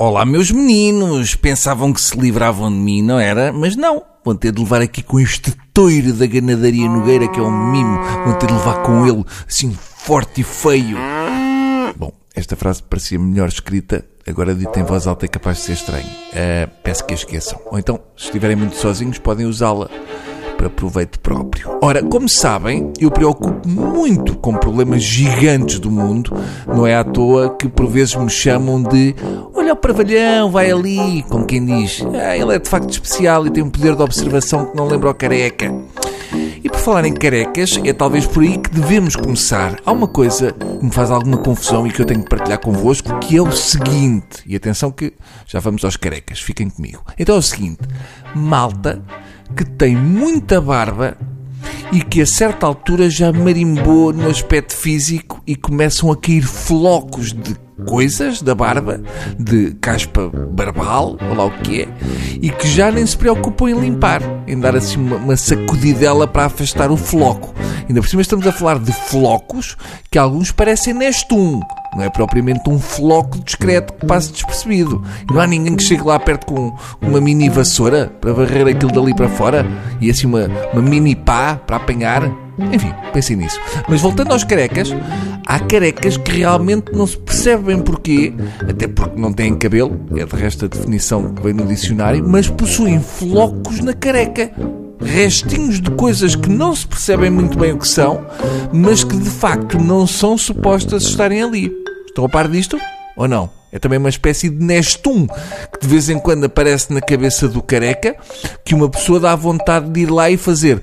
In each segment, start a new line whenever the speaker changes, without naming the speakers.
Olá, meus meninos! Pensavam que se livravam de mim, não era? Mas não! Vão ter de levar aqui com este toiro da ganadaria Nogueira, que é um mimo. Vão ter de levar com ele, assim, forte e feio. Bom, esta frase parecia melhor escrita, agora dita em voz alta é capaz de ser estranho. Uh, peço que a esqueçam. Ou então, se estiverem muito sozinhos, podem usá-la para proveito próprio. Ora, como sabem, eu preocupo muito com problemas gigantes do mundo. Não é à toa que por vezes me chamam de olha o parvalhão, vai ali, como quem diz, ah, ele é de facto especial e tem um poder de observação que não lembra o careca. E por falar em carecas, é talvez por aí que devemos começar. Há uma coisa que me faz alguma confusão e que eu tenho que partilhar convosco, que é o seguinte. E atenção que já vamos aos carecas, fiquem comigo. Então é o seguinte: malta que tem muita barba e que a certa altura já marimbou no aspecto físico e começam a cair flocos de coisas da barba, de caspa barbal, ou lá o que é, e que já nem se preocupam em limpar, em dar assim uma, uma sacudidela para afastar o floco. Ainda por cima estamos a falar de flocos que alguns parecem neste um. Não é propriamente um floco discreto que passe despercebido. Não há ninguém que chegue lá perto com uma mini vassoura para varrer aquilo dali para fora e assim uma, uma mini pá para apanhar. Enfim, pensem nisso. Mas voltando aos carecas, há carecas que realmente não se percebem porquê, até porque não têm cabelo, é de resto a definição que vem no dicionário, mas possuem flocos na careca. Restinhos de coisas que não se percebem muito bem o que são, mas que de facto não são supostas estarem ali. Estão a par disto? Ou não? É também uma espécie de nestum que de vez em quando aparece na cabeça do careca que uma pessoa dá vontade de ir lá e fazer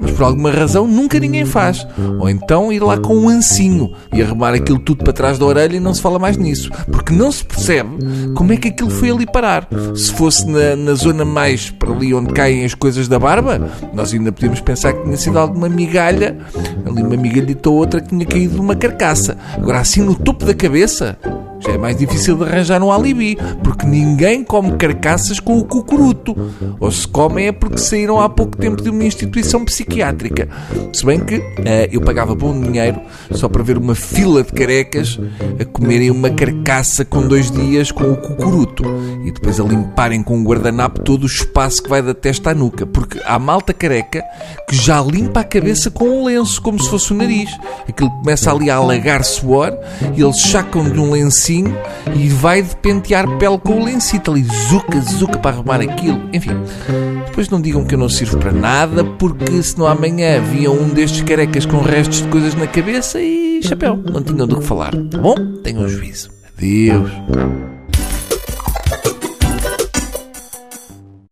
Mas por alguma razão nunca ninguém faz. Ou então ir lá com um ancinho e arrumar aquilo tudo para trás da orelha e não se fala mais nisso. Porque não se percebe como é que aquilo foi ali parar. Se fosse na, na zona mais para ali onde caem as coisas da barba, nós ainda podíamos pensar que tinha sido alguma migalha, ali uma migalhita ou outra que tinha caído de uma carcaça. Agora assim no topo da cabeça, já é mais difícil de arranjar um alibi, porque ninguém come carcaças com o cucuruto. Ou se comem é porque saíram há pouco tempo de uma instituição psiquiátrica. Se bem que uh, eu pagava bom dinheiro só para ver uma fila de carecas a comerem uma carcaça com dois dias com o cucuruto e depois a limparem com um guardanapo todo o espaço que vai da testa à nuca. Porque há malta careca que já limpa a cabeça com um lenço, como se fosse o nariz. Aquilo começa ali a alagar suor e eles sacam de um lencinho e vai de pentear pele com o lencito ali, zuca, zuca para arrumar aquilo. Enfim, depois não digam que eu não sirvo para nada, porque senão amanhã havia um destes carecas com restos de coisas na cabeça e chapéu, não tinham do que falar, tá bom? Tenham juízo. Adeus.